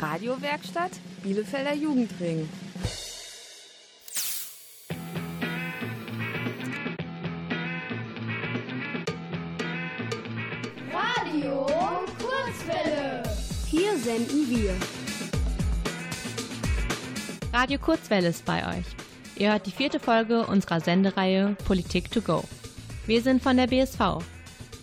Radiowerkstatt Bielefelder Jugendring. Radio Kurzwelle. Hier senden wir. Radio Kurzwelle ist bei euch. Ihr hört die vierte Folge unserer Sendereihe Politik to go. Wir sind von der BSV.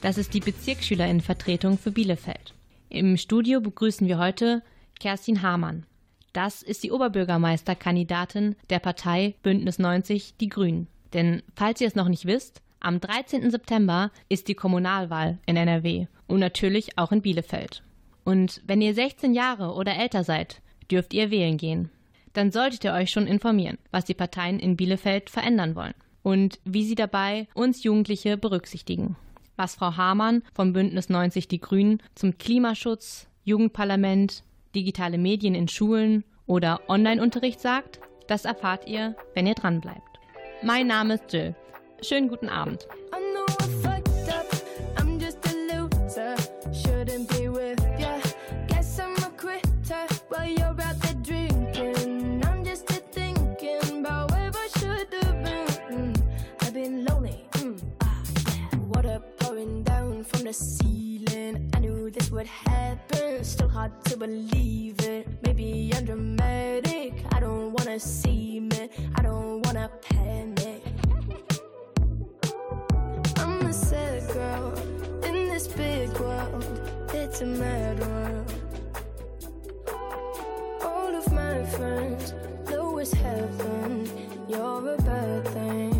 Das ist die Bezirksschülerinnenvertretung für Bielefeld. Im Studio begrüßen wir heute Kerstin Hamann. Das ist die Oberbürgermeisterkandidatin der Partei Bündnis 90 Die Grünen. Denn falls ihr es noch nicht wisst, am 13. September ist die Kommunalwahl in NRW und natürlich auch in Bielefeld. Und wenn ihr 16 Jahre oder älter seid, dürft ihr wählen gehen. Dann solltet ihr euch schon informieren, was die Parteien in Bielefeld verändern wollen und wie sie dabei uns Jugendliche berücksichtigen. Was Frau Hamann vom Bündnis 90 Die Grünen zum Klimaschutz, Jugendparlament, digitale Medien in Schulen oder Online-Unterricht sagt, das erfahrt ihr, wenn ihr dranbleibt. Mein Name ist Jill. Schönen guten Abend. the ceiling. I knew this would happen. Still hard to believe it. Maybe I'm dramatic. I don't wanna see me. I don't wanna panic. I'm a sad girl in this big world. It's a mad world. All of my friends know it's heaven. You're a bad thing.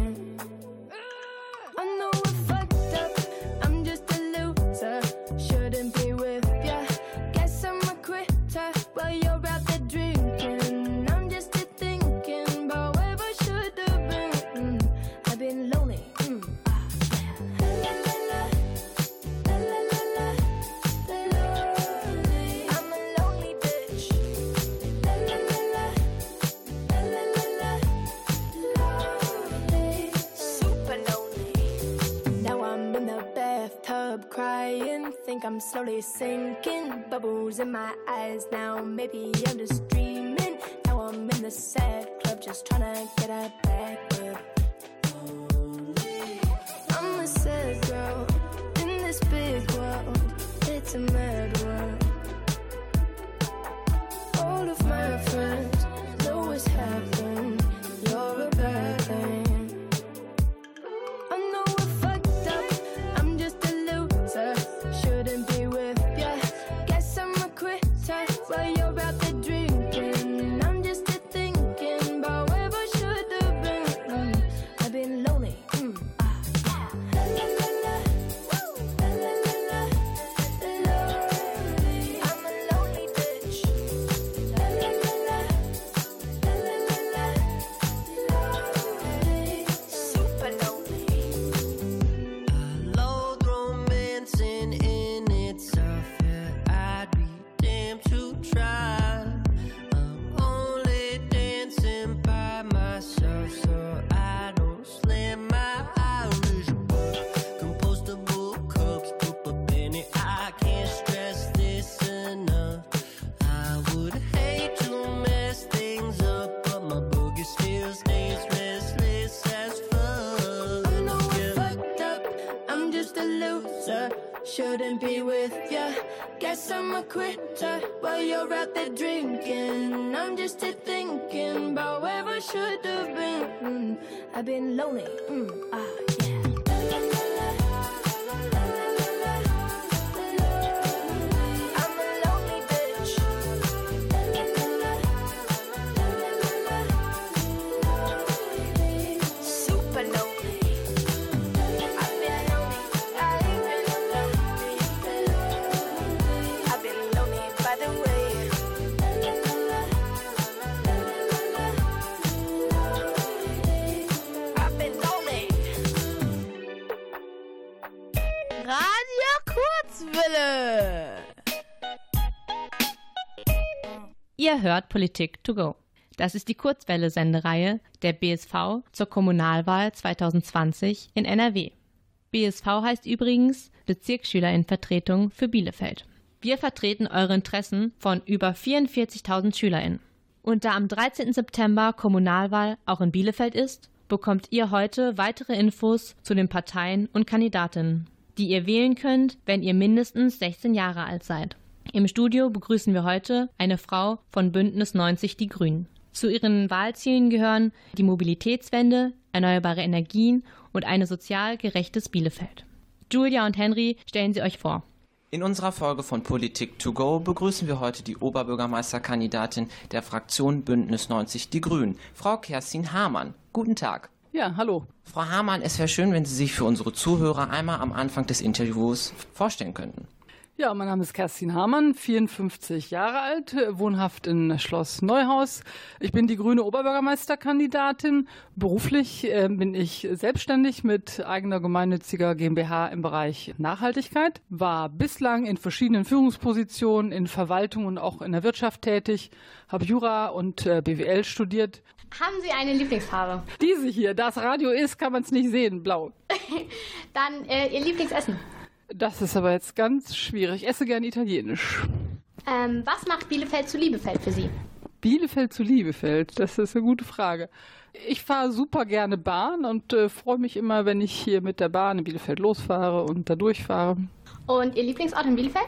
Sinking. Bubbles in my eyes now. Maybe I'm just dreaming. Now I'm in the sad club, just trying to get a back up. I'm a sad girl in this big world. It's a mad world. All of my friends know what's happened. Ihr hört Politik to go. Das ist die Kurzwelle-Sendereihe der BSV zur Kommunalwahl 2020 in NRW. BSV heißt übrigens Bezirksschülerinnenvertretung für Bielefeld. Wir vertreten eure Interessen von über 44.000 SchülerInnen. Und da am 13. September Kommunalwahl auch in Bielefeld ist, bekommt ihr heute weitere Infos zu den Parteien und Kandidatinnen, die ihr wählen könnt, wenn ihr mindestens 16 Jahre alt seid. Im Studio begrüßen wir heute eine Frau von Bündnis 90 Die Grünen. Zu ihren Wahlzielen gehören die Mobilitätswende, erneuerbare Energien und ein sozial gerechtes Bielefeld. Julia und Henry stellen sie euch vor. In unserer Folge von Politik to go begrüßen wir heute die Oberbürgermeisterkandidatin der Fraktion Bündnis 90 Die Grünen, Frau Kerstin Hamann. Guten Tag. Ja, hallo. Frau Hamann, es wäre schön, wenn Sie sich für unsere Zuhörer einmal am Anfang des Interviews vorstellen könnten. Ja, mein Name ist Kerstin Hamann, 54 Jahre alt, wohnhaft in Schloss Neuhaus. Ich bin die grüne Oberbürgermeisterkandidatin. Beruflich äh, bin ich selbstständig mit eigener gemeinnütziger GmbH im Bereich Nachhaltigkeit, war bislang in verschiedenen Führungspositionen in Verwaltung und auch in der Wirtschaft tätig, habe Jura und äh, BWL studiert. Haben Sie eine Lieblingsfarbe? Diese hier, das Radio ist, kann man es nicht sehen, blau. Dann äh, Ihr Lieblingsessen? Das ist aber jetzt ganz schwierig. Ich esse gern italienisch. Ähm, was macht Bielefeld zu Liebefeld für Sie? Bielefeld zu Liebefeld, das ist eine gute Frage. Ich fahre super gerne Bahn und äh, freue mich immer, wenn ich hier mit der Bahn in Bielefeld losfahre und da durchfahre. Und Ihr Lieblingsort in Bielefeld?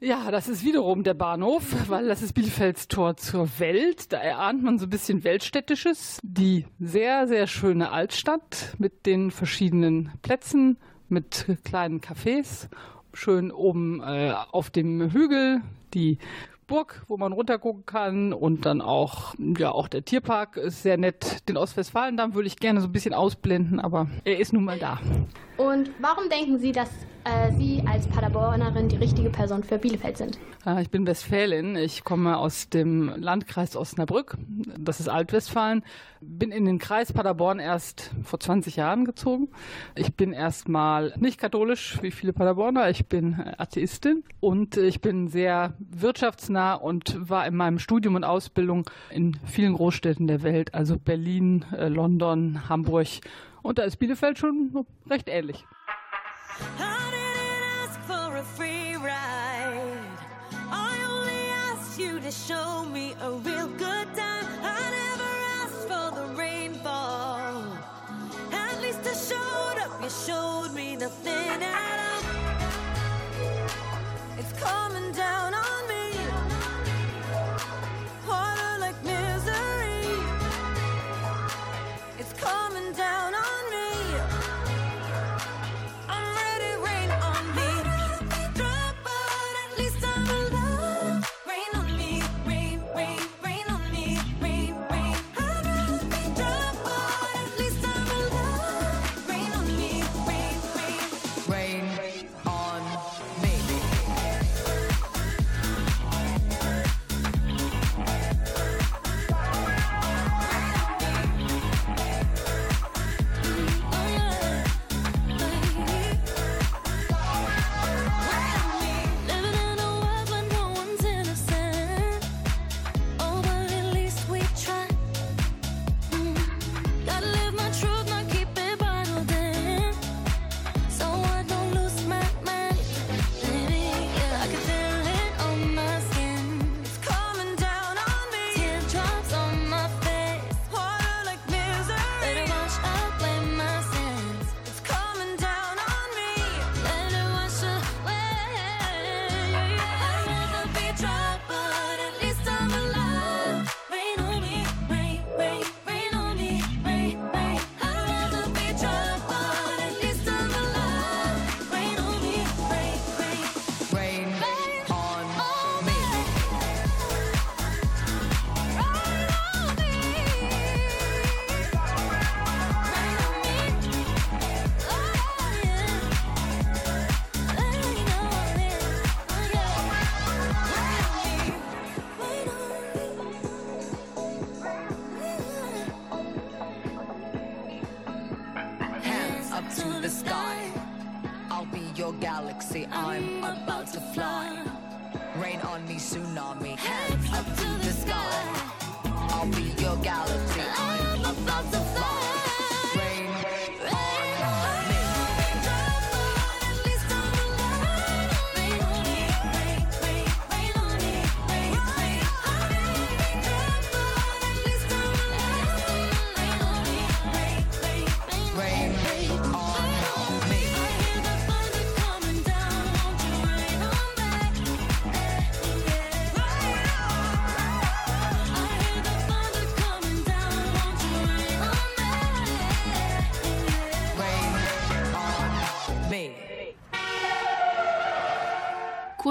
Ja, das ist wiederum der Bahnhof, weil das ist Bielefelds Tor zur Welt. Da erahnt man so ein bisschen Weltstädtisches. Die sehr, sehr schöne Altstadt mit den verschiedenen Plätzen, mit kleinen Cafés, schön oben äh, auf dem Hügel die Burg, wo man runtergucken kann und dann auch, ja, auch der Tierpark ist sehr nett. Den Ostwestfalendamm würde ich gerne so ein bisschen ausblenden, aber er ist nun mal da. Und warum denken Sie, dass äh, Sie als Paderbornerin die richtige Person für Bielefeld sind? Äh, ich bin Westfälin. Ich komme aus dem Landkreis Osnabrück. Das ist Altwestfalen. Bin in den Kreis Paderborn erst vor 20 Jahren gezogen. Ich bin erstmal nicht katholisch wie viele Paderborner. Ich bin Atheistin und ich bin sehr wirtschaftsnah und war in meinem Studium und Ausbildung in vielen Großstädten der Welt, also Berlin, äh, London, Hamburg und da ist Bielefeld schon recht ähnlich. Show me a real good time. I never asked for the rainfall. At least I showed up, you showed me nothing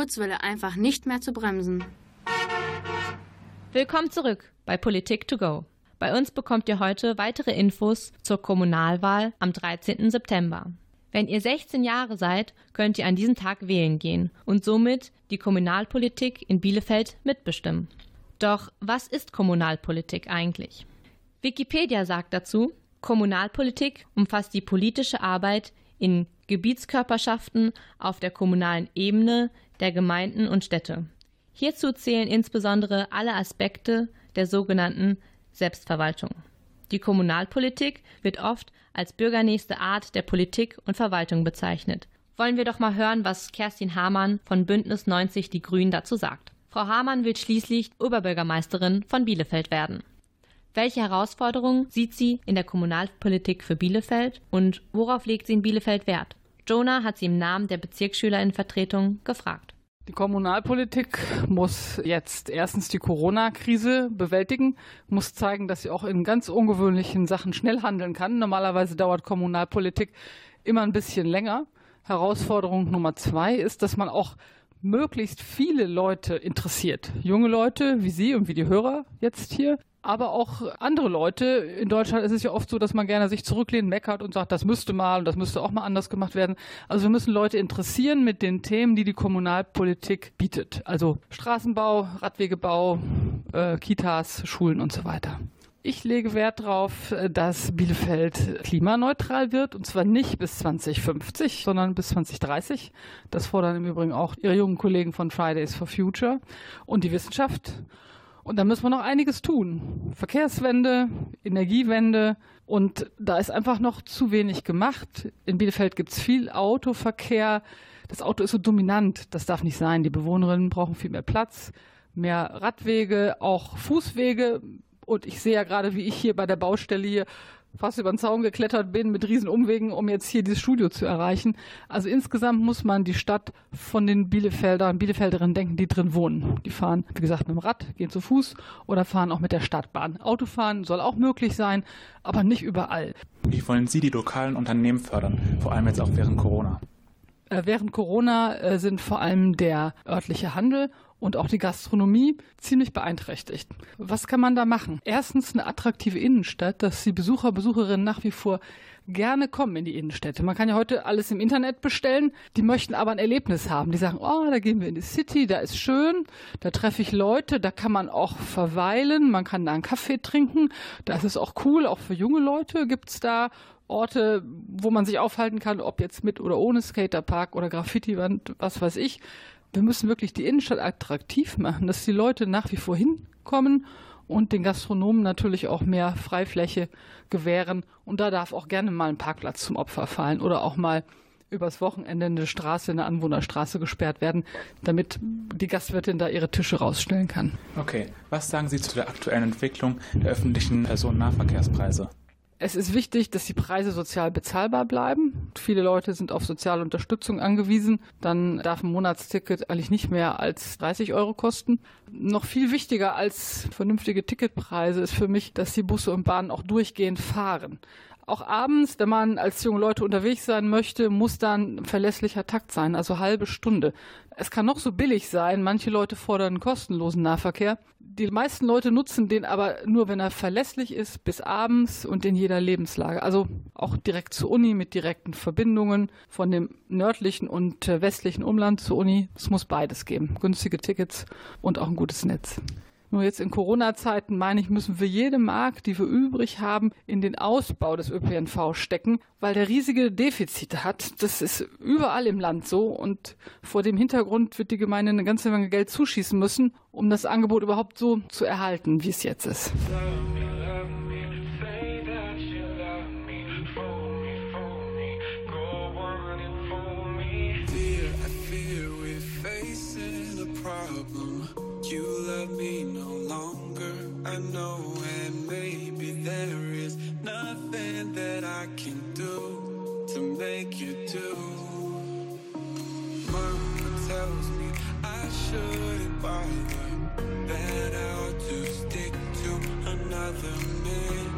Kurzwelle einfach nicht mehr zu bremsen. Willkommen zurück bei Politik to go. Bei uns bekommt ihr heute weitere Infos zur Kommunalwahl am 13. September. Wenn ihr 16 Jahre seid, könnt ihr an diesem Tag wählen gehen und somit die Kommunalpolitik in Bielefeld mitbestimmen. Doch was ist Kommunalpolitik eigentlich? Wikipedia sagt dazu, Kommunalpolitik umfasst die politische Arbeit in Gebietskörperschaften auf der kommunalen Ebene der Gemeinden und Städte. Hierzu zählen insbesondere alle Aspekte der sogenannten Selbstverwaltung. Die Kommunalpolitik wird oft als bürgernächste Art der Politik und Verwaltung bezeichnet. Wollen wir doch mal hören, was Kerstin Hamann von Bündnis 90 Die Grünen dazu sagt. Frau Hamann will schließlich Oberbürgermeisterin von Bielefeld werden. Welche Herausforderungen sieht sie in der Kommunalpolitik für Bielefeld und worauf legt sie in Bielefeld Wert? Jonah hat sie im Namen der Bezirksschülerinnenvertretung gefragt. Die Kommunalpolitik muss jetzt erstens die Corona-Krise bewältigen, muss zeigen, dass sie auch in ganz ungewöhnlichen Sachen schnell handeln kann. Normalerweise dauert Kommunalpolitik immer ein bisschen länger. Herausforderung Nummer zwei ist, dass man auch möglichst viele Leute interessiert. Junge Leute wie Sie und wie die Hörer jetzt hier, aber auch andere Leute. In Deutschland ist es ja oft so, dass man gerne sich zurücklehnt, meckert und sagt, das müsste mal und das müsste auch mal anders gemacht werden. Also wir müssen Leute interessieren mit den Themen, die die Kommunalpolitik bietet. Also Straßenbau, Radwegebau, äh, Kitas, Schulen und so weiter. Ich lege Wert darauf, dass Bielefeld klimaneutral wird und zwar nicht bis 2050, sondern bis 2030. Das fordern im Übrigen auch Ihre jungen Kollegen von Fridays for Future und die Wissenschaft. Und da müssen wir noch einiges tun. Verkehrswende, Energiewende. Und da ist einfach noch zu wenig gemacht. In Bielefeld gibt es viel Autoverkehr. Das Auto ist so dominant. Das darf nicht sein. Die Bewohnerinnen brauchen viel mehr Platz, mehr Radwege, auch Fußwege. Und ich sehe ja gerade, wie ich hier bei der Baustelle hier fast über den Zaun geklettert bin mit riesen Umwegen, um jetzt hier dieses Studio zu erreichen. Also insgesamt muss man die Stadt von den Bielefeldern, Bielefelderinnen denken, die drin wohnen. Die fahren, wie gesagt, mit dem Rad, gehen zu Fuß oder fahren auch mit der Stadtbahn. Autofahren soll auch möglich sein, aber nicht überall. Wie wollen Sie die lokalen Unternehmen fördern, vor allem jetzt auch während Corona? Äh, während Corona äh, sind vor allem der örtliche Handel und auch die Gastronomie ziemlich beeinträchtigt. Was kann man da machen? Erstens eine attraktive Innenstadt, dass die Besucher, Besucherinnen nach wie vor gerne kommen in die Innenstädte. Man kann ja heute alles im Internet bestellen. Die möchten aber ein Erlebnis haben. Die sagen, oh, da gehen wir in die City, da ist schön, da treffe ich Leute, da kann man auch verweilen, man kann da einen Kaffee trinken. Da ist auch cool, auch für junge Leute gibt es da Orte, wo man sich aufhalten kann, ob jetzt mit oder ohne Skaterpark oder Graffiti-Wand, was weiß ich wir müssen wirklich die Innenstadt attraktiv machen, dass die Leute nach wie vor hinkommen und den Gastronomen natürlich auch mehr Freifläche gewähren. Und da darf auch gerne mal ein Parkplatz zum Opfer fallen oder auch mal übers Wochenende eine Straße, eine Anwohnerstraße gesperrt werden, damit die Gastwirtin da ihre Tische rausstellen kann. Okay, was sagen Sie zu der aktuellen Entwicklung der öffentlichen Personennahverkehrspreise? Es ist wichtig, dass die Preise sozial bezahlbar bleiben. Viele Leute sind auf soziale Unterstützung angewiesen. Dann darf ein Monatsticket eigentlich nicht mehr als 30 Euro kosten. Noch viel wichtiger als vernünftige Ticketpreise ist für mich, dass die Busse und Bahnen auch durchgehend fahren. Auch abends, wenn man als junge Leute unterwegs sein möchte, muss dann ein verlässlicher Takt sein, also halbe Stunde. Es kann noch so billig sein, manche Leute fordern kostenlosen Nahverkehr. Die meisten Leute nutzen den aber nur, wenn er verlässlich ist, bis abends und in jeder Lebenslage. Also auch direkt zur Uni mit direkten Verbindungen von dem nördlichen und äh, westlichen Umland zur Uni. Es muss beides geben. Günstige Tickets und auch ein gutes Netz. Nur jetzt in Corona-Zeiten, meine ich, müssen wir jede Mark, die wir übrig haben, in den Ausbau des ÖPNV stecken, weil der riesige Defizite hat. Das ist überall im Land so und vor dem Hintergrund wird die Gemeinde eine ganze Menge Geld zuschießen müssen, um das Angebot überhaupt so zu erhalten, wie es jetzt ist. I know, and maybe there is nothing that I can do to make you do. Mama tells me I shouldn't bother, that I ought to stick to another man,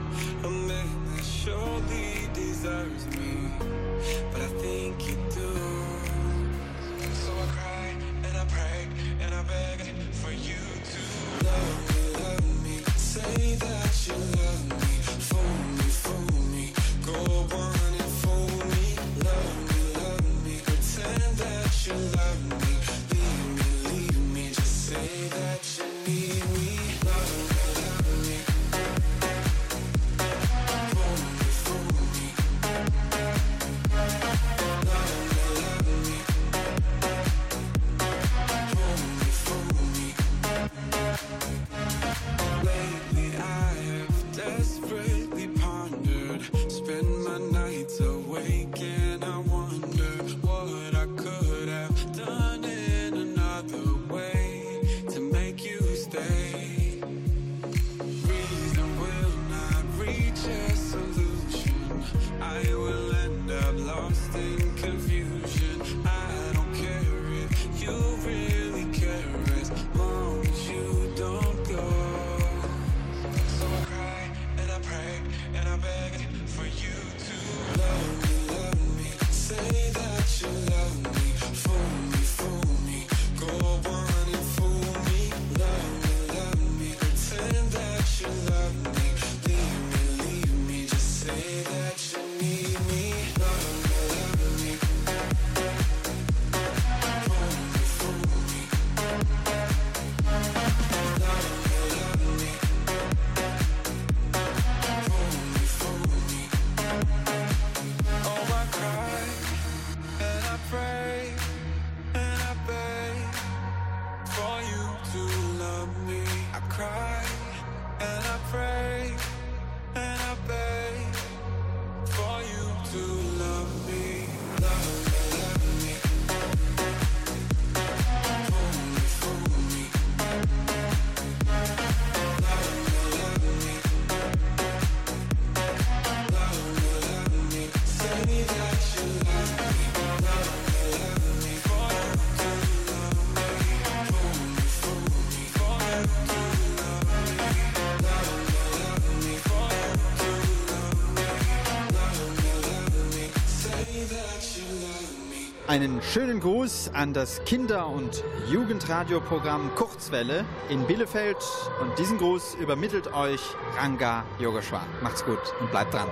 Einen schönen Gruß an das Kinder- und Jugendradioprogramm Kurzwelle in Bielefeld. Und diesen Gruß übermittelt euch Ranga Yogeshwar. Macht's gut und bleibt dran.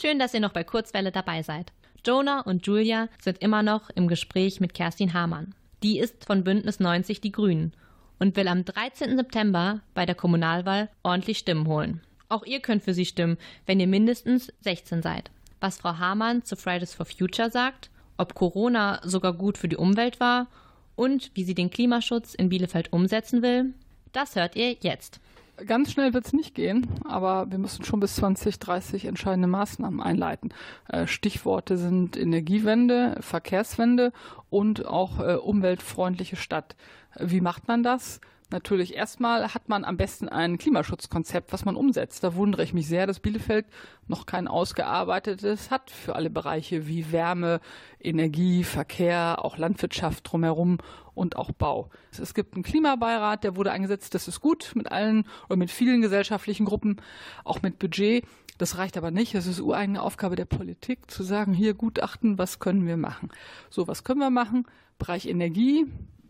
Schön, dass ihr noch bei Kurzwelle dabei seid. Jonah und Julia sind immer noch im Gespräch mit Kerstin Hamann. Die ist von Bündnis 90 Die Grünen und will am 13. September bei der Kommunalwahl ordentlich Stimmen holen. Auch ihr könnt für sie stimmen, wenn ihr mindestens 16 seid. Was Frau Hamann zu Fridays for Future sagt, ob Corona sogar gut für die Umwelt war und wie sie den Klimaschutz in Bielefeld umsetzen will, das hört ihr jetzt. Ganz schnell wird es nicht gehen, aber wir müssen schon bis 2030 entscheidende Maßnahmen einleiten. Äh, Stichworte sind Energiewende, Verkehrswende und auch äh, umweltfreundliche Stadt. Wie macht man das? Natürlich erstmal hat man am besten ein Klimaschutzkonzept, was man umsetzt. Da wundere ich mich sehr, dass Bielefeld noch kein ausgearbeitetes hat für alle Bereiche wie Wärme, Energie, Verkehr, auch Landwirtschaft drumherum und auch Bau. Es gibt einen Klimabeirat, der wurde eingesetzt, das ist gut mit allen oder mit vielen gesellschaftlichen Gruppen, auch mit Budget. Das reicht aber nicht. Es ist ureigene Aufgabe der Politik zu sagen, hier Gutachten, was können wir machen? So, was können wir machen? Bereich Energie,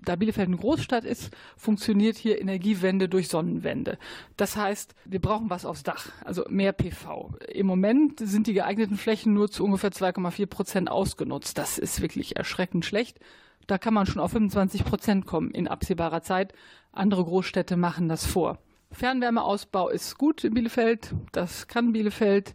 da Bielefeld eine Großstadt ist, funktioniert hier Energiewende durch Sonnenwende. Das heißt, wir brauchen was aufs Dach, also mehr PV. Im Moment sind die geeigneten Flächen nur zu ungefähr 2,4 Prozent ausgenutzt. Das ist wirklich erschreckend schlecht. Da kann man schon auf 25 Prozent kommen in absehbarer Zeit. Andere Großstädte machen das vor. Fernwärmeausbau ist gut in Bielefeld. Das kann Bielefeld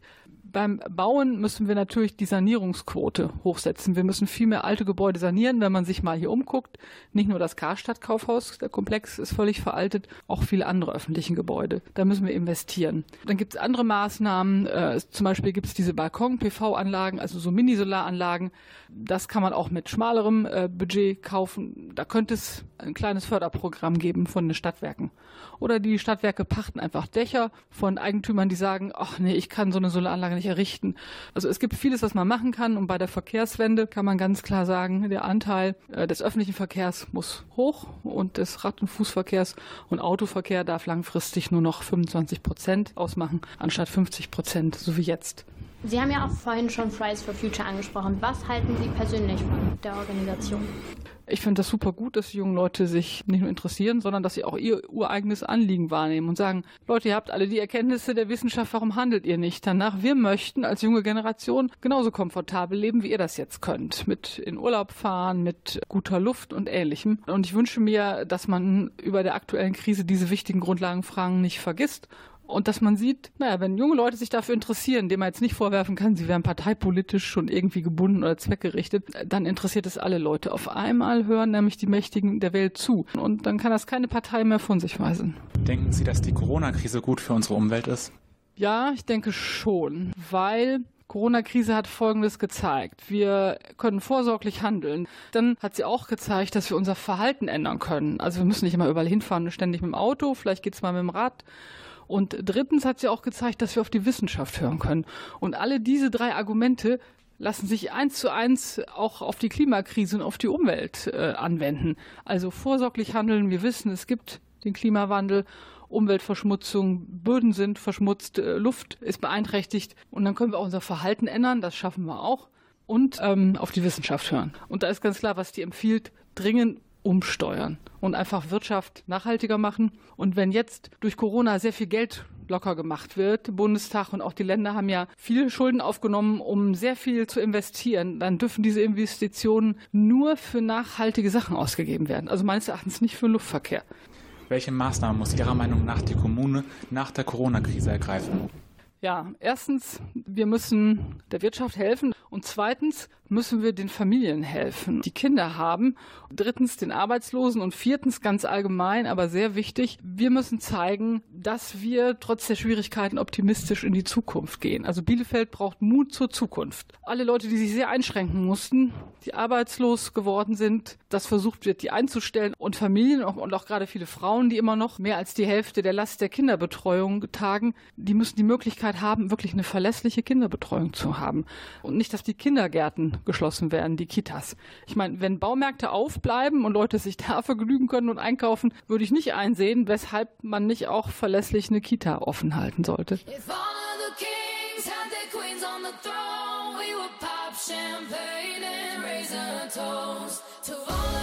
beim Bauen müssen wir natürlich die Sanierungsquote hochsetzen. Wir müssen viel mehr alte Gebäude sanieren, wenn man sich mal hier umguckt. Nicht nur das Karstadt-Kaufhaus, der Komplex ist völlig veraltet, auch viele andere öffentliche Gebäude. Da müssen wir investieren. Dann gibt es andere Maßnahmen. Äh, zum Beispiel gibt es diese Balkon-PV-Anlagen, also so Mini-Solaranlagen. Das kann man auch mit schmalerem äh, Budget kaufen. Da könnte es ein kleines Förderprogramm geben von den Stadtwerken. Oder die Stadtwerke pachten einfach Dächer von Eigentümern, die sagen, ach nee, ich kann so eine Solaranlage nicht errichten. Also es gibt vieles, was man machen kann. Und bei der Verkehrswende kann man ganz klar sagen, der Anteil äh, des öffentlichen Verkehrs muss hoch und des Rad- und Fußverkehrs und Autoverkehr darf langfristig nur noch 25 Prozent ausmachen, anstatt 50 Prozent, so wie jetzt. Sie haben ja auch vorhin schon Fridays for Future angesprochen. Was halten Sie persönlich von der Organisation? Ich finde das super gut, dass die jungen Leute sich nicht nur interessieren, sondern dass sie auch ihr ureigenes Anliegen wahrnehmen und sagen, Leute, ihr habt alle die Erkenntnisse der Wissenschaft, warum handelt ihr nicht danach? Wir möchten als junge Generation genauso komfortabel leben, wie ihr das jetzt könnt. Mit in Urlaub fahren, mit guter Luft und ähnlichem. Und ich wünsche mir, dass man über der aktuellen Krise diese wichtigen Grundlagenfragen nicht vergisst und dass man sieht, naja, wenn junge Leute sich dafür interessieren, dem man jetzt nicht vorwerfen kann, sie wären parteipolitisch schon irgendwie gebunden oder zweckgerichtet, dann interessiert es alle Leute. Auf einmal hören nämlich die Mächtigen der Welt zu. Und dann kann das keine Partei mehr von sich weisen. Denken Sie, dass die Corona-Krise gut für unsere Umwelt ist? Ja, ich denke schon, weil Corona-Krise hat Folgendes gezeigt. Wir können vorsorglich handeln. Dann hat sie auch gezeigt, dass wir unser Verhalten ändern können. Also wir müssen nicht immer überall hinfahren, ständig mit dem Auto, vielleicht geht es mal mit dem Rad. Und drittens hat sie auch gezeigt, dass wir auf die Wissenschaft hören können. Und alle diese drei Argumente lassen sich eins zu eins auch auf die Klimakrise und auf die Umwelt äh, anwenden. Also vorsorglich handeln. Wir wissen, es gibt den Klimawandel. Umweltverschmutzung, Böden sind verschmutzt, äh, Luft ist beeinträchtigt und dann können wir auch unser Verhalten ändern, das schaffen wir auch und ähm, auf die Wissenschaft hören. Und da ist ganz klar, was die empfiehlt, dringend umsteuern und einfach Wirtschaft nachhaltiger machen. Und wenn jetzt durch Corona sehr viel Geld locker gemacht wird, Bundestag und auch die Länder haben ja viele Schulden aufgenommen, um sehr viel zu investieren, dann dürfen diese Investitionen nur für nachhaltige Sachen ausgegeben werden. Also meines Erachtens nicht für Luftverkehr. Welche Maßnahmen muss Ihrer Meinung nach die Kommune nach der Corona-Krise ergreifen? Ja, erstens, wir müssen der Wirtschaft helfen und zweitens müssen wir den Familien helfen, die Kinder haben. Drittens den Arbeitslosen und viertens ganz allgemein, aber sehr wichtig, wir müssen zeigen, dass wir trotz der Schwierigkeiten optimistisch in die Zukunft gehen. Also Bielefeld braucht Mut zur Zukunft. Alle Leute, die sich sehr einschränken mussten, die arbeitslos geworden sind, das versucht wird, die einzustellen und Familien und auch gerade viele Frauen, die immer noch mehr als die Hälfte der Last der Kinderbetreuung tagen, die müssen die Möglichkeit haben, wirklich eine verlässliche Kinderbetreuung zu haben und nicht, dass die Kindergärten geschlossen werden, die Kitas. Ich meine, wenn Baumärkte aufbleiben und Leute sich da vergnügen können und einkaufen, würde ich nicht einsehen, weshalb man nicht auch verlässlich eine Kita offen halten sollte. champagne and raise toast to all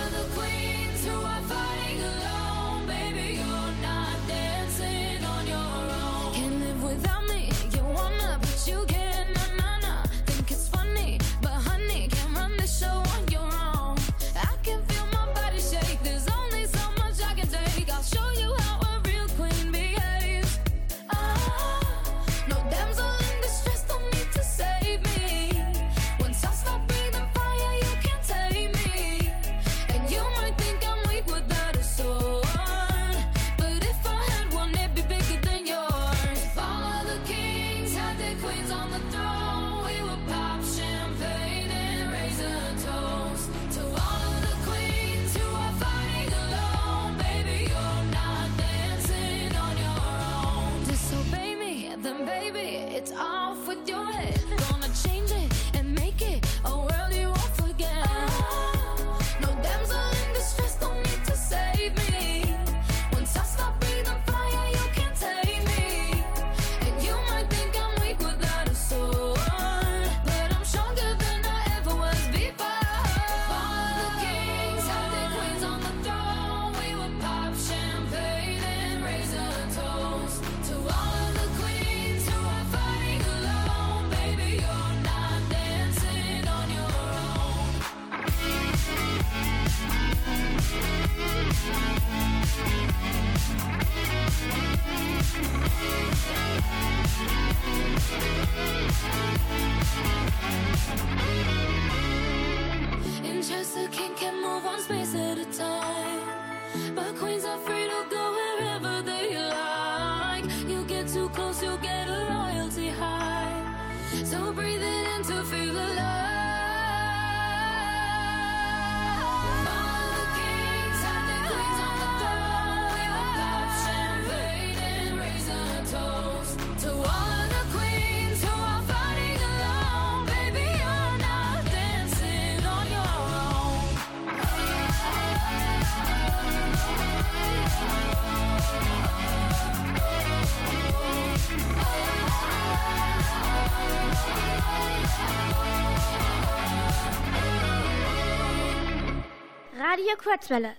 Radio Kurzwelle.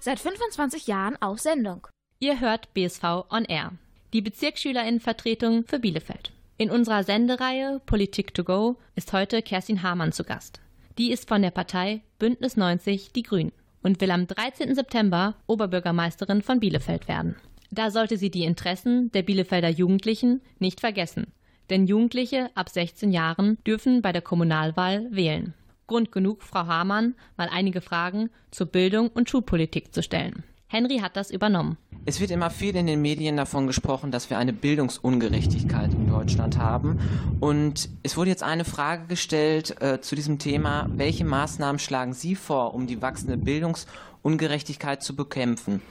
Seit 25 Jahren auf Sendung. Ihr hört BSV On Air, die Bezirksschülerinnenvertretung für Bielefeld. In unserer Sendereihe Politik to go ist heute Kerstin Hamann zu Gast. Die ist von der Partei Bündnis 90 Die Grünen und will am 13. September Oberbürgermeisterin von Bielefeld werden. Da sollte sie die Interessen der Bielefelder Jugendlichen nicht vergessen. Denn Jugendliche ab 16 Jahren dürfen bei der Kommunalwahl wählen. Grund genug, Frau Hamann mal einige Fragen zur Bildung und Schulpolitik zu stellen. Henry hat das übernommen. Es wird immer viel in den Medien davon gesprochen, dass wir eine Bildungsungerechtigkeit in Deutschland haben. Und es wurde jetzt eine Frage gestellt äh, zu diesem Thema. Welche Maßnahmen schlagen Sie vor, um die wachsende Bildungsungerechtigkeit zu bekämpfen?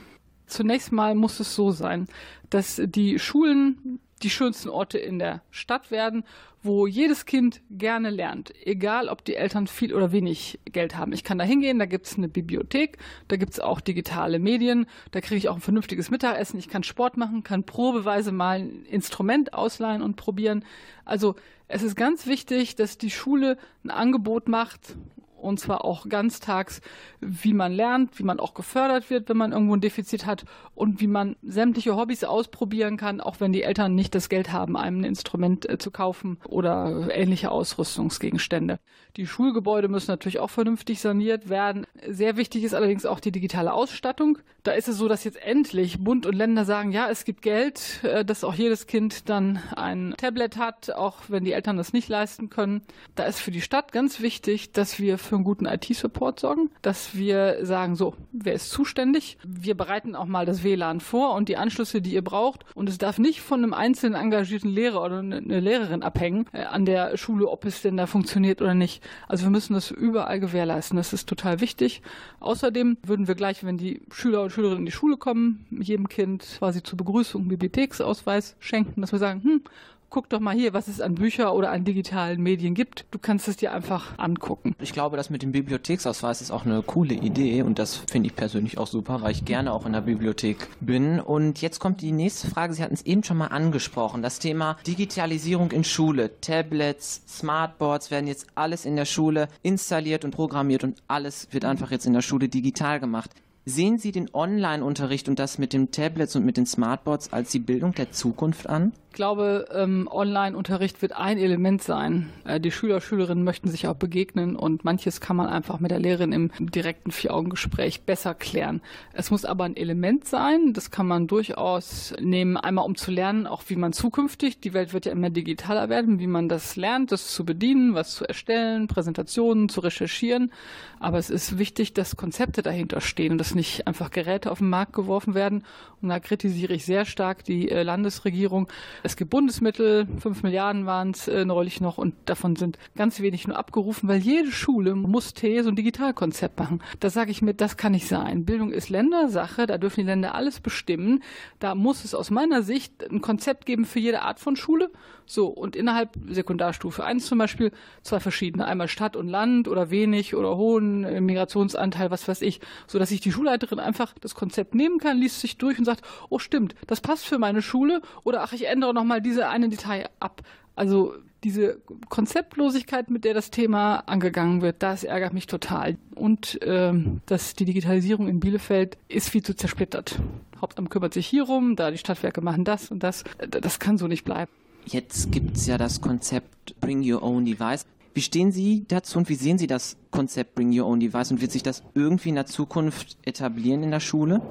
Zunächst mal muss es so sein, dass die Schulen die schönsten Orte in der Stadt werden, wo jedes Kind gerne lernt, egal ob die Eltern viel oder wenig Geld haben. Ich kann da hingehen, da gibt es eine Bibliothek, da gibt es auch digitale Medien, da kriege ich auch ein vernünftiges Mittagessen, ich kann Sport machen, kann probeweise mal ein Instrument ausleihen und probieren. Also es ist ganz wichtig, dass die Schule ein Angebot macht und zwar auch ganztags, wie man lernt, wie man auch gefördert wird, wenn man irgendwo ein Defizit hat und wie man sämtliche Hobbys ausprobieren kann, auch wenn die Eltern nicht das Geld haben, einem ein Instrument äh, zu kaufen oder ähnliche Ausrüstungsgegenstände. Die Schulgebäude müssen natürlich auch vernünftig saniert werden. Sehr wichtig ist allerdings auch die digitale Ausstattung. Da ist es so, dass jetzt endlich Bund und Länder sagen, ja, es gibt Geld, äh, dass auch jedes Kind dann ein Tablet hat, auch wenn die Eltern das nicht leisten können. Da ist für die Stadt ganz wichtig, dass wir für einen guten IT-Support sorgen, dass wir sagen, so, wer ist zuständig? Wir bereiten auch mal das WLAN vor und die Anschlüsse, die ihr braucht. Und es darf nicht von einem einzelnen engagierten Lehrer oder eine Lehrerin abhängen äh, an der Schule, ob es denn da funktioniert oder nicht. Also wir müssen das überall gewährleisten. Das ist total wichtig. Außerdem würden wir gleich, wenn die Schüler und Schülerinnen in die Schule kommen, jedem Kind quasi zur Begrüßung einen Bibliotheksausweis schenken, dass wir sagen, hm, guck doch mal hier, was es an Bücher oder an digitalen Medien gibt. Du kannst es dir einfach angucken. Ich glaube, das mit dem Bibliotheksausweis ist auch eine coole Idee und das finde ich persönlich auch super, weil ich gerne auch in der Bibliothek bin. Und jetzt kommt die nächste Frage. Sie hatten es eben schon mal angesprochen. Das Thema Digitalisierung in Schule. Tablets, Smartboards werden jetzt alles in der Schule installiert und programmiert und alles wird einfach jetzt in der Schule digital gemacht. Sehen Sie den Online-Unterricht und das mit den Tablets und mit den Smartboards als die Bildung der Zukunft an? Ich glaube, ähm, Online-Unterricht wird ein Element sein. Äh, die Schüler, Schülerinnen möchten sich auch begegnen und manches kann man einfach mit der Lehrerin im direkten Vier-Augen-Gespräch besser klären. Es muss aber ein Element sein, das kann man durchaus nehmen, einmal um zu lernen, auch wie man zukünftig, die Welt wird ja immer digitaler werden, wie man das lernt, das zu bedienen, was zu erstellen, Präsentationen zu recherchieren. Aber es ist wichtig, dass Konzepte dahinter stehen und dass nicht einfach Geräte auf den Markt geworfen werden. Und da kritisiere ich sehr stark die äh, Landesregierung, es gibt Bundesmittel, fünf Milliarden waren es äh, neulich noch und davon sind ganz wenig nur abgerufen, weil jede Schule muss T so ein Digitalkonzept machen. Da sage ich mir, das kann nicht sein. Bildung ist Ländersache, da dürfen die Länder alles bestimmen. Da muss es aus meiner Sicht ein Konzept geben für jede Art von Schule. So, und innerhalb Sekundarstufe 1 zum Beispiel zwei verschiedene, einmal Stadt und Land oder wenig oder hohen äh, Migrationsanteil, was weiß ich, so dass sich die Schulleiterin einfach das Konzept nehmen kann, liest sich durch und sagt, oh stimmt, das passt für meine Schule oder ach, ich ändere noch mal diese eine Detail ab. Also diese Konzeptlosigkeit, mit der das Thema angegangen wird, das ärgert mich total. Und ähm, dass die Digitalisierung in Bielefeld ist viel zu zersplittert. Hauptamt kümmert sich hierum, da die Stadtwerke machen das und das. Das kann so nicht bleiben. Jetzt gibt es ja das Konzept Bring Your Own Device. Wie stehen Sie dazu und wie sehen Sie das Konzept Bring Your Own Device und wird sich das irgendwie in der Zukunft etablieren in der Schule?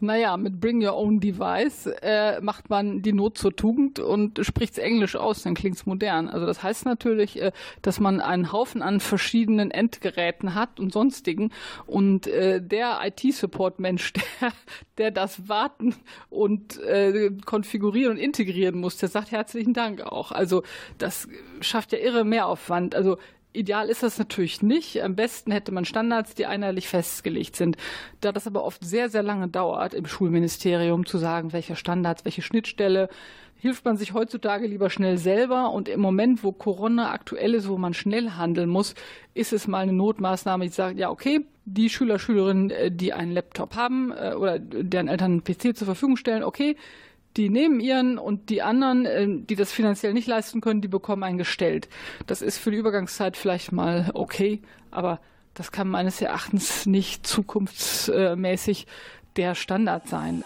Naja, mit Bring Your Own Device äh, macht man die Not zur Tugend und spricht es Englisch aus, dann klingt es modern. Also das heißt natürlich, äh, dass man einen Haufen an verschiedenen Endgeräten hat und sonstigen und äh, der IT-Support-Mensch, der, der das warten und äh, konfigurieren und integrieren muss, der sagt herzlichen Dank auch. Also das schafft ja irre Mehraufwand. Also Ideal ist das natürlich nicht. Am besten hätte man Standards, die einheitlich festgelegt sind. Da das aber oft sehr, sehr lange dauert im Schulministerium zu sagen, welche Standards, welche Schnittstelle, hilft man sich heutzutage lieber schnell selber. Und im Moment, wo Corona aktuell ist, wo man schnell handeln muss, ist es mal eine Notmaßnahme, die sagt, ja, okay, die Schüler, Schülerinnen, äh, die einen Laptop haben äh, oder deren Eltern einen PC zur Verfügung stellen, okay, die nehmen ihren und die anderen, äh, die das finanziell nicht leisten können, die bekommen einen gestellt. Das ist für die Übergangszeit vielleicht mal okay, aber das kann meines Erachtens nicht zukunftsmäßig der Standard sein.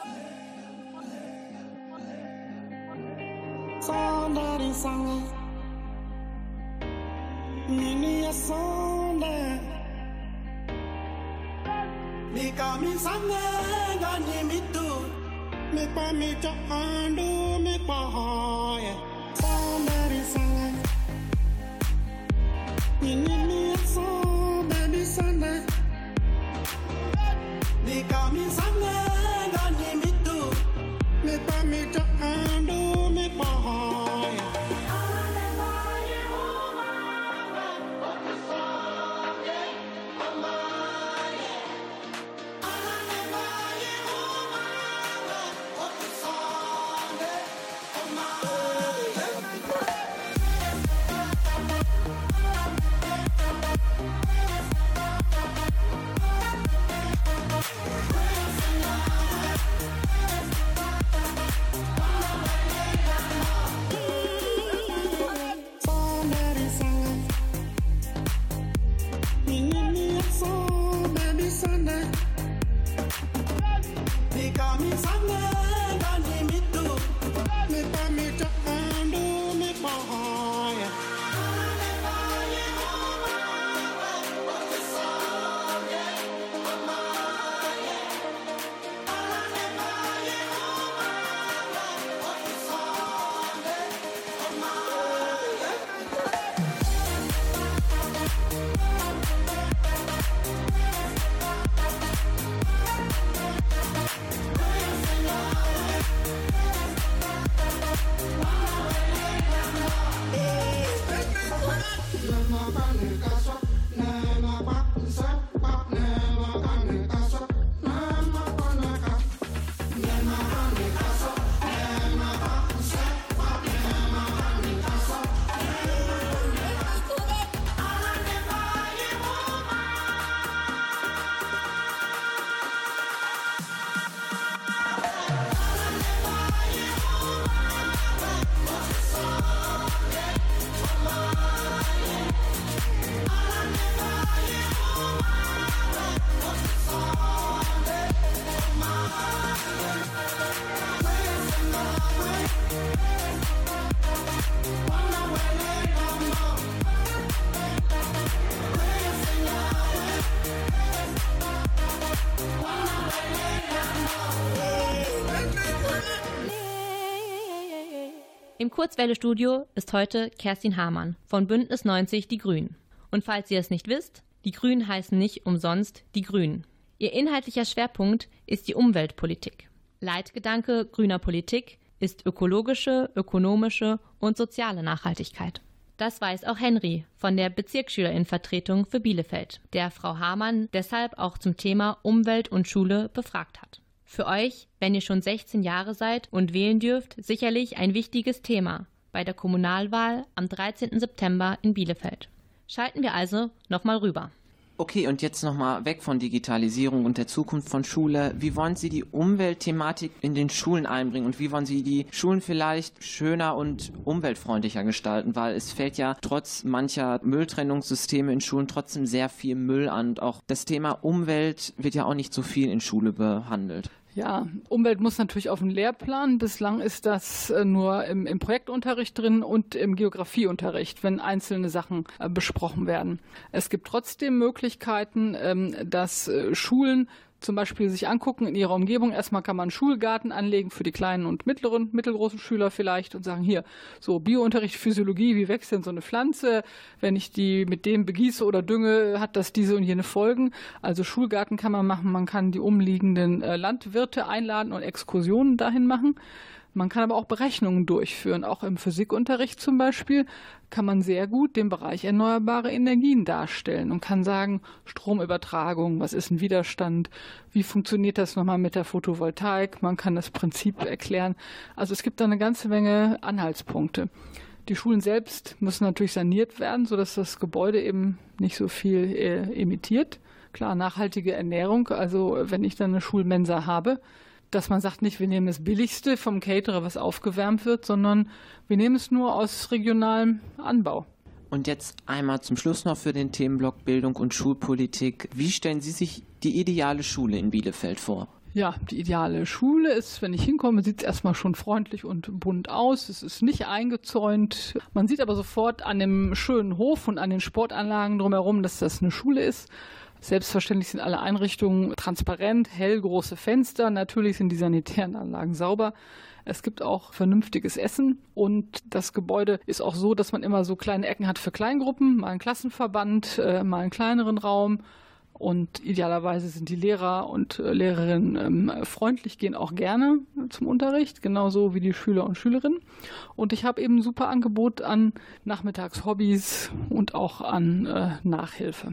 Mitu Make pa me to undo, make pa hoya. Somebody sang You need me a song, baby Sunday. Ni kami sange gani Im Kurzwelle-Studio ist heute Kerstin Hamann von Bündnis 90 Die Grünen. Und falls ihr es nicht wisst, die Grünen heißen nicht umsonst die Grünen. Ihr inhaltlicher Schwerpunkt ist die Umweltpolitik. Leitgedanke grüner Politik ist ökologische, ökonomische und soziale Nachhaltigkeit. Das weiß auch Henry von der Bezirksschülerinnenvertretung für Bielefeld, der Frau Hamann deshalb auch zum Thema Umwelt und Schule befragt hat. Für euch, wenn ihr schon 16 Jahre seid und wählen dürft, sicherlich ein wichtiges Thema bei der Kommunalwahl am 13. September in Bielefeld. Schalten wir also nochmal rüber. Okay, und jetzt nochmal weg von Digitalisierung und der Zukunft von Schule. Wie wollen Sie die Umweltthematik in den Schulen einbringen und wie wollen Sie die Schulen vielleicht schöner und umweltfreundlicher gestalten? Weil es fällt ja trotz mancher Mülltrennungssysteme in Schulen trotzdem sehr viel Müll an. Und auch das Thema Umwelt wird ja auch nicht so viel in Schule behandelt. Ja, Umwelt muss natürlich auf den Lehrplan. Bislang ist das äh, nur im, im Projektunterricht drin und im Geografieunterricht, wenn einzelne Sachen äh, besprochen werden. Es gibt trotzdem Möglichkeiten, ähm, dass äh, Schulen zum Beispiel sich angucken in ihrer Umgebung. Erstmal kann man einen Schulgarten anlegen für die kleinen und mittleren, mittelgroßen Schüler vielleicht und sagen, hier, so Biounterricht, Physiologie, wie wächst denn so eine Pflanze? Wenn ich die mit dem begieße oder dünge, hat das diese und jene Folgen. Also Schulgarten kann man machen, man kann die umliegenden äh, Landwirte einladen und Exkursionen dahin machen. Man kann aber auch Berechnungen durchführen. Auch im Physikunterricht zum Beispiel kann man sehr gut den Bereich erneuerbare Energien darstellen und kann sagen, Stromübertragung, was ist ein Widerstand, wie funktioniert das nochmal mit der Photovoltaik, man kann das Prinzip erklären. Also es gibt da eine ganze Menge Anhaltspunkte. Die Schulen selbst müssen natürlich saniert werden, sodass das Gebäude eben nicht so viel äh, emittiert. Klar, nachhaltige Ernährung, also wenn ich dann eine Schulmensa habe, dass man sagt nicht, wir nehmen das Billigste vom Caterer, was aufgewärmt wird, sondern wir nehmen es nur aus regionalem Anbau. Und jetzt einmal zum Schluss noch für den Themenblock Bildung und Schulpolitik. Wie stellen Sie sich die ideale Schule in Bielefeld vor? Ja, die ideale Schule ist, wenn ich hinkomme, sieht es erstmal schon freundlich und bunt aus. Es ist nicht eingezäunt. Man sieht aber sofort an dem schönen Hof und an den Sportanlagen drumherum, dass das eine Schule ist. Selbstverständlich sind alle Einrichtungen transparent, hell, große Fenster. Natürlich sind die sanitären Anlagen sauber. Es gibt auch vernünftiges Essen und das Gebäude ist auch so, dass man immer so kleine Ecken hat für Kleingruppen, mal einen Klassenverband, äh, mal einen kleineren Raum. Und idealerweise sind die Lehrer und äh, Lehrerinnen ähm, freundlich, gehen auch gerne zum Unterricht, genauso wie die Schüler und Schülerinnen. Und ich habe eben ein super Angebot an Nachmittagshobbys und auch an äh, Nachhilfe.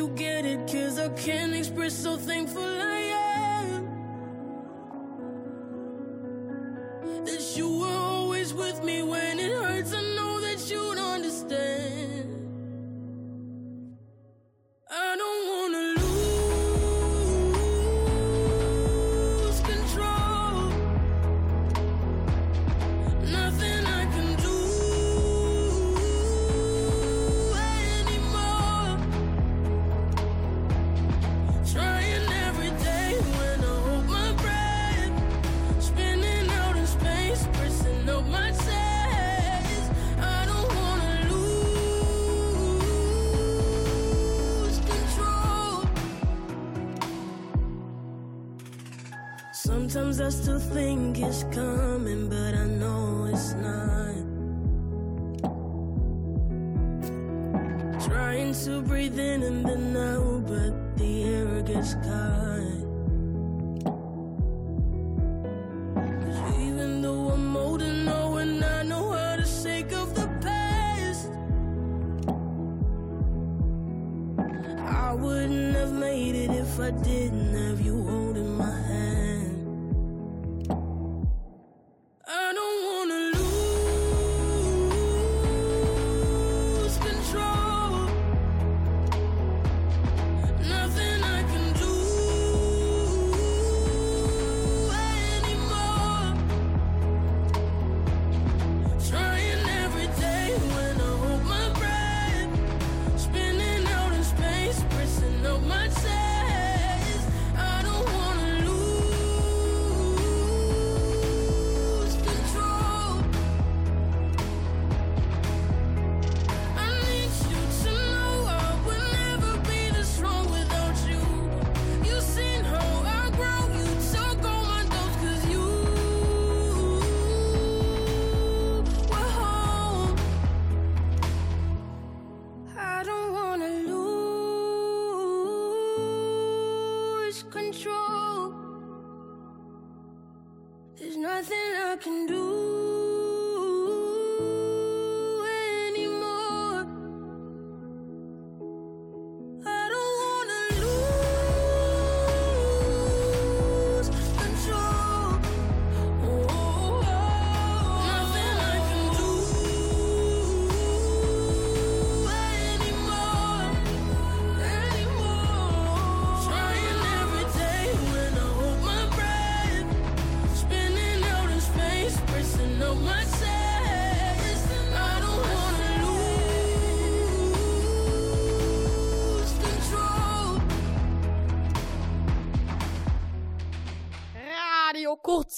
You get it, cause I can't express so thankful I am. Sometimes I still think it's coming, but I know it's not. Trying to breathe in and then out, but the air gets caught. Nothing I can do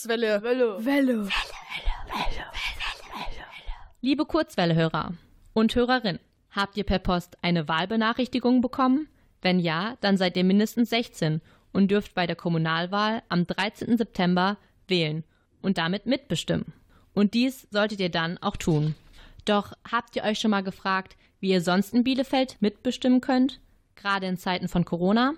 Kurzwelle. Welle. Welle. Liebe Kurzwelle-Hörer und Hörerin, habt ihr per Post eine Wahlbenachrichtigung bekommen? Wenn ja, dann seid ihr mindestens 16 und dürft bei der Kommunalwahl am 13. September wählen und damit mitbestimmen. Und dies solltet ihr dann auch tun. Doch habt ihr euch schon mal gefragt, wie ihr sonst in Bielefeld mitbestimmen könnt? Gerade in Zeiten von Corona?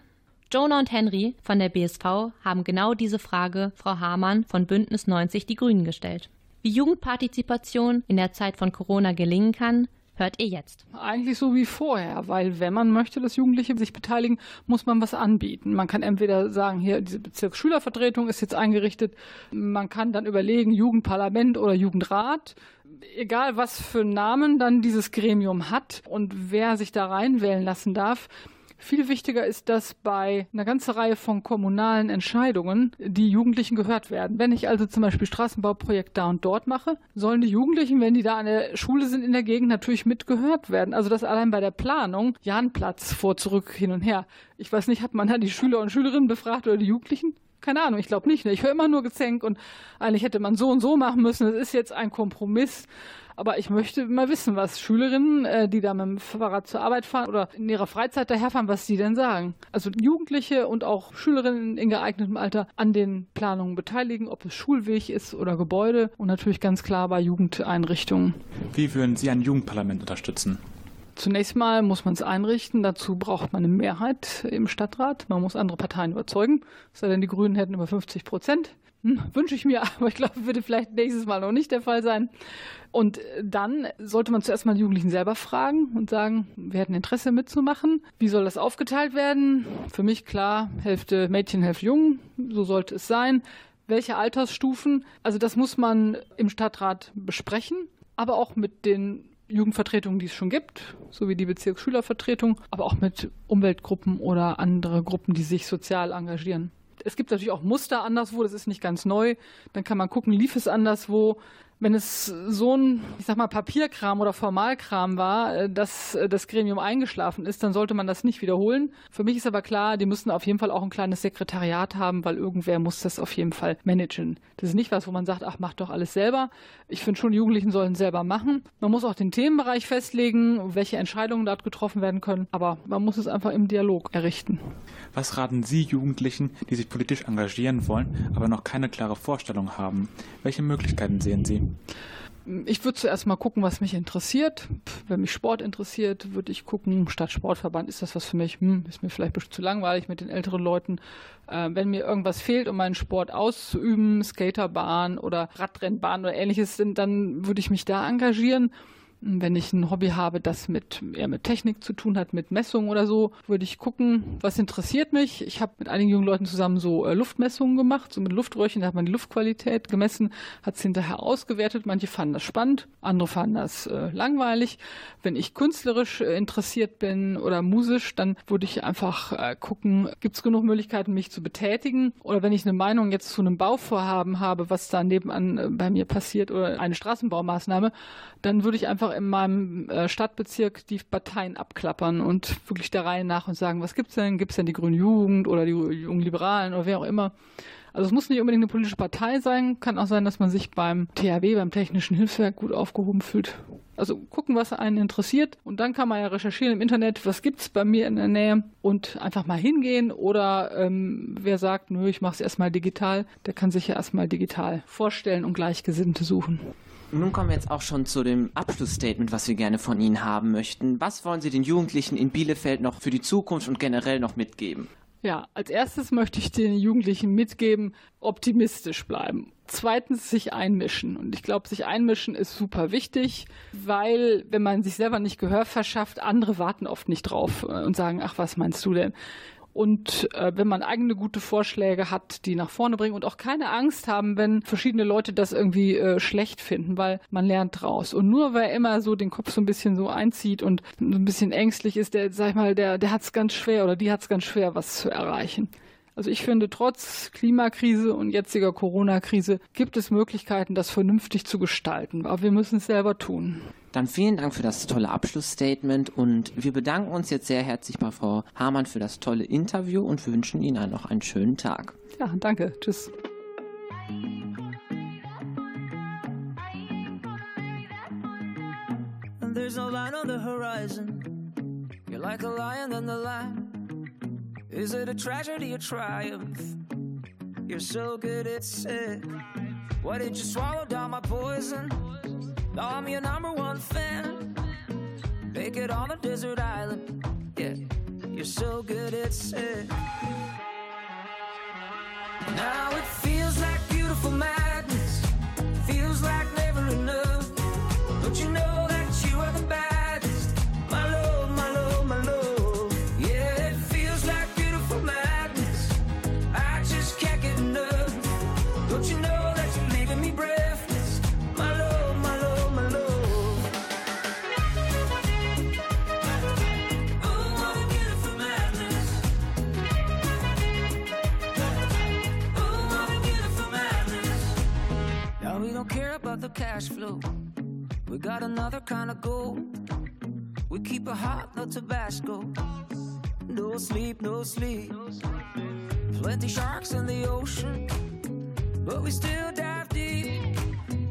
Jonah und Henry von der BSV haben genau diese Frage Frau Hamann von Bündnis 90 Die Grünen gestellt. Wie Jugendpartizipation in der Zeit von Corona gelingen kann, hört ihr jetzt. Eigentlich so wie vorher, weil wenn man möchte, dass Jugendliche sich beteiligen, muss man was anbieten. Man kann entweder sagen, hier diese Bezirksschülervertretung ist jetzt eingerichtet, man kann dann überlegen, Jugendparlament oder Jugendrat. Egal was für Namen dann dieses Gremium hat und wer sich da reinwählen lassen darf, viel wichtiger ist, dass bei einer ganzen Reihe von kommunalen Entscheidungen die Jugendlichen gehört werden. Wenn ich also zum Beispiel Straßenbauprojekt da und dort mache, sollen die Jugendlichen, wenn die da an der Schule sind in der Gegend, natürlich mitgehört werden. Also dass allein bei der Planung Jahnplatz vor, zurück, hin und her. Ich weiß nicht, hat man da die Schüler und Schülerinnen befragt oder die Jugendlichen? Keine Ahnung, ich glaube nicht. Ne? Ich höre immer nur Gezänk und eigentlich hätte man so und so machen müssen. Das ist jetzt ein Kompromiss. Aber ich möchte mal wissen, was Schülerinnen, äh, die da mit dem Fahrrad zur Arbeit fahren oder in ihrer Freizeit daherfahren, was die denn sagen. Also Jugendliche und auch Schülerinnen in geeignetem Alter an den Planungen beteiligen, ob es Schulweg ist oder Gebäude und natürlich ganz klar bei Jugendeinrichtungen. Wie würden Sie ein Jugendparlament unterstützen? Zunächst mal muss man es einrichten. Dazu braucht man eine Mehrheit im Stadtrat. Man muss andere Parteien überzeugen. Es sei denn, die Grünen hätten über 50 Prozent. Hm, wünsche ich mir, aber ich glaube, würde vielleicht nächstes Mal noch nicht der Fall sein. Und dann sollte man zuerst mal die Jugendlichen selber fragen und sagen, wir hätten Interesse mitzumachen. Wie soll das aufgeteilt werden? Für mich klar, Hälfte Mädchen, Hälfte Jungen. So sollte es sein. Welche Altersstufen? Also das muss man im Stadtrat besprechen, aber auch mit den Jugendvertretungen, die es schon gibt, so wie die Bezirksschülervertretung, aber auch mit Umweltgruppen oder andere Gruppen, die sich sozial engagieren. Es gibt natürlich auch Muster anderswo, das ist nicht ganz neu. Dann kann man gucken, lief es anderswo. Wenn es so ein, ich sag mal, Papierkram oder Formalkram war, äh, dass äh, das Gremium eingeschlafen ist, dann sollte man das nicht wiederholen. Für mich ist aber klar, die müssen auf jeden Fall auch ein kleines Sekretariat haben, weil irgendwer muss das auf jeden Fall managen. Das ist nicht was, wo man sagt, ach, mach doch alles selber. Ich finde schon, Jugendlichen sollen selber machen. Man muss auch den Themenbereich festlegen, welche Entscheidungen dort getroffen werden können, aber man muss es einfach im Dialog errichten. Was raten Sie Jugendlichen, die sich politisch engagieren wollen, aber noch keine klare Vorstellung haben? Welche Möglichkeiten sehen Sie? Ich würde zuerst mal gucken, was mich interessiert. Wenn mich Sport interessiert, würde ich gucken, statt Sportverband, ist das was für mich? Hm, ist mir vielleicht zu langweilig mit den älteren Leuten. Äh, wenn mir irgendwas fehlt, um meinen Sport auszuüben, Skaterbahn oder Radrennbahn oder ähnliches, dann würde ich mich da engagieren. Wenn ich ein Hobby habe, das mit, eher mit Technik zu tun hat, mit Messungen oder so, würde ich gucken, was interessiert mich. Ich habe mit einigen jungen Leuten zusammen so äh, Luftmessungen gemacht, so mit Luftröhrchen, da hat man die Luftqualität gemessen, hat es hinterher ausgewertet. Manche fanden das spannend, andere fanden das äh, langweilig. Wenn ich künstlerisch äh, interessiert bin oder musisch, dann würde ich einfach äh, gucken, gibt es genug Möglichkeiten, mich zu betätigen. Oder wenn ich eine Meinung jetzt zu einem Bauvorhaben habe, was da nebenan äh, bei mir passiert oder eine Straßenbaumaßnahme, dann würde ich einfach in meinem äh, Stadtbezirk die Parteien abklappern und wirklich der Reihe nach und sagen, was gibt's denn? Gibt's denn die Grüne Jugend oder die Jungen Liberalen oder wer auch immer? Also es muss nicht unbedingt eine politische Partei sein, kann auch sein, dass man sich beim THW, beim Technischen Hilfswerk gut aufgehoben fühlt. Also gucken, was einen interessiert und dann kann man ja recherchieren im Internet, was gibt's bei mir in der Nähe und einfach mal hingehen oder ähm, wer sagt, nö, ich mache es erstmal digital, der kann sich ja erstmal digital vorstellen und Gleichgesinnte suchen. Nun kommen wir jetzt auch schon zu dem Abschlussstatement, was wir gerne von Ihnen haben möchten. Was wollen Sie den Jugendlichen in Bielefeld noch für die Zukunft und generell noch mitgeben? Ja, als erstes möchte ich den Jugendlichen mitgeben, optimistisch bleiben. Zweitens sich einmischen. Und ich glaube, sich einmischen ist super wichtig, weil wenn man sich selber nicht Gehör verschafft, andere warten oft nicht drauf äh, und sagen, ach, was meinst du denn? Und äh, wenn man eigene gute Vorschläge hat, die nach vorne bringen und auch keine Angst haben, wenn verschiedene Leute das irgendwie äh, schlecht finden, weil man lernt draus. Und nur wer immer so den Kopf so ein bisschen so einzieht und so ein bisschen ängstlich ist, der, sag ich mal, der, der hat es ganz schwer oder die hat es ganz schwer, was zu erreichen. Also ich finde, trotz Klimakrise und jetziger Corona-Krise gibt es Möglichkeiten, das vernünftig zu gestalten. Aber wir müssen es selber tun. Dann vielen Dank für das tolle Abschlussstatement und wir bedanken uns jetzt sehr herzlich bei Frau Hamann für das tolle Interview und wünschen Ihnen noch einen schönen Tag. Ja, danke. Tschüss. And there's no line on the horizon. You're like a lion in the line. Is it a tragedy or triumph? You're so good at sick. Why did you swallow down my poison? I'm your number one fan. Make it on a desert island. Yeah, you're so good at sick. Now it feels like beautiful madness. The cash flow. We got another kind of goal. We keep it hot, no Tabasco. No sleep, no sleep. Plenty sharks in the ocean, but we still dive deep.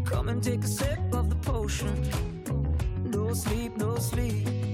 Come and take a sip of the potion. No sleep, no sleep.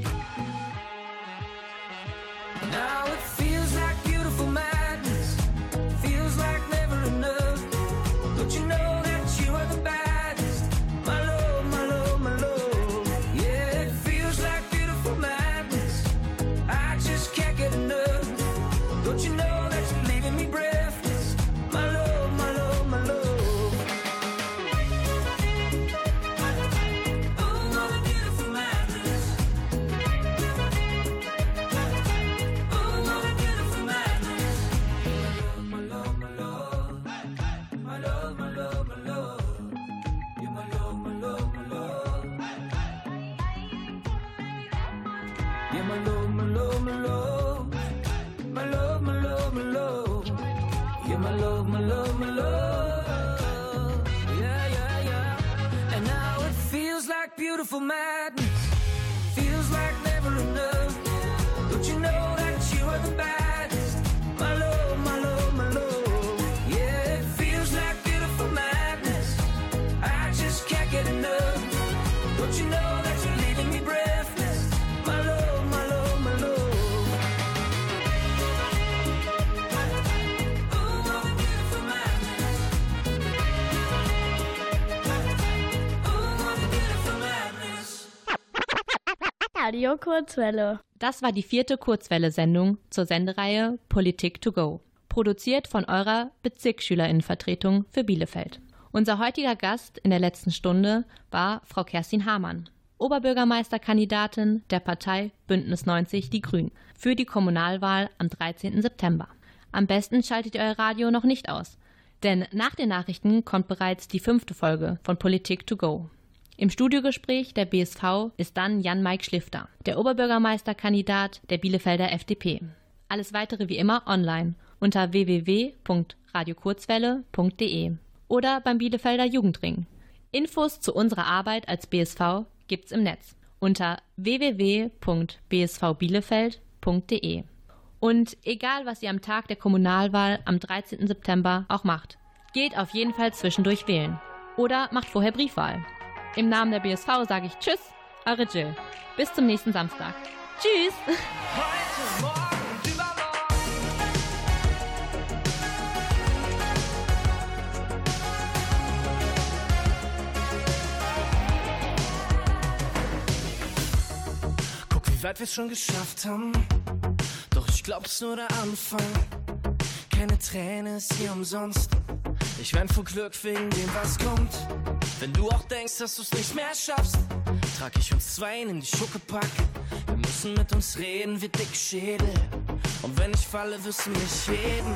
Radio Kurzwelle. Das war die vierte Kurzwelle-Sendung zur Sendereihe Politik to go, produziert von eurer Bezirksschülerinnenvertretung für Bielefeld. Unser heutiger Gast in der letzten Stunde war Frau Kerstin Hamann, Oberbürgermeisterkandidatin der Partei Bündnis 90 Die Grünen für die Kommunalwahl am 13. September. Am besten schaltet ihr euer Radio noch nicht aus, denn nach den Nachrichten kommt bereits die fünfte Folge von Politik to go. Im Studiogespräch der BSV ist dann Jan-Mike Schlifter, der Oberbürgermeisterkandidat der Bielefelder FDP. Alles weitere wie immer online unter www.radiokurzwelle.de oder beim Bielefelder Jugendring. Infos zu unserer Arbeit als BSV gibt's im Netz unter www.bsvbielefeld.de. Und egal, was ihr am Tag der Kommunalwahl am 13. September auch macht, geht auf jeden Fall zwischendurch wählen. Oder macht vorher Briefwahl. Im Namen der BSV sage ich Tschüss, eure Jill. Bis zum nächsten Samstag. Tschüss! Guck, wie weit wir's schon geschafft haben. Doch ich glaub's nur der Anfang. Keine Träne ist hier umsonst. Ich wein vor Glück wegen dem, was kommt. Wenn du auch denkst, dass du's nicht mehr schaffst, trag ich uns zwei in die Schuckepack. Wir müssen mit uns reden wie Dickschädel. Und wenn ich falle, wirst du mich heben.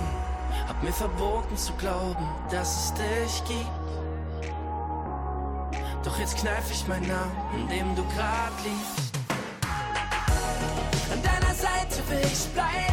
Hab mir verboten zu glauben, dass es dich gibt. Doch jetzt kneif ich meinen Namen, in dem du grad liegst. An deiner Seite will ich bleiben.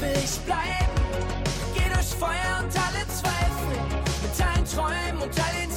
Will ich bleiben. Geh durch Feuer und alle Zweifel. Mit allen Träumen und all den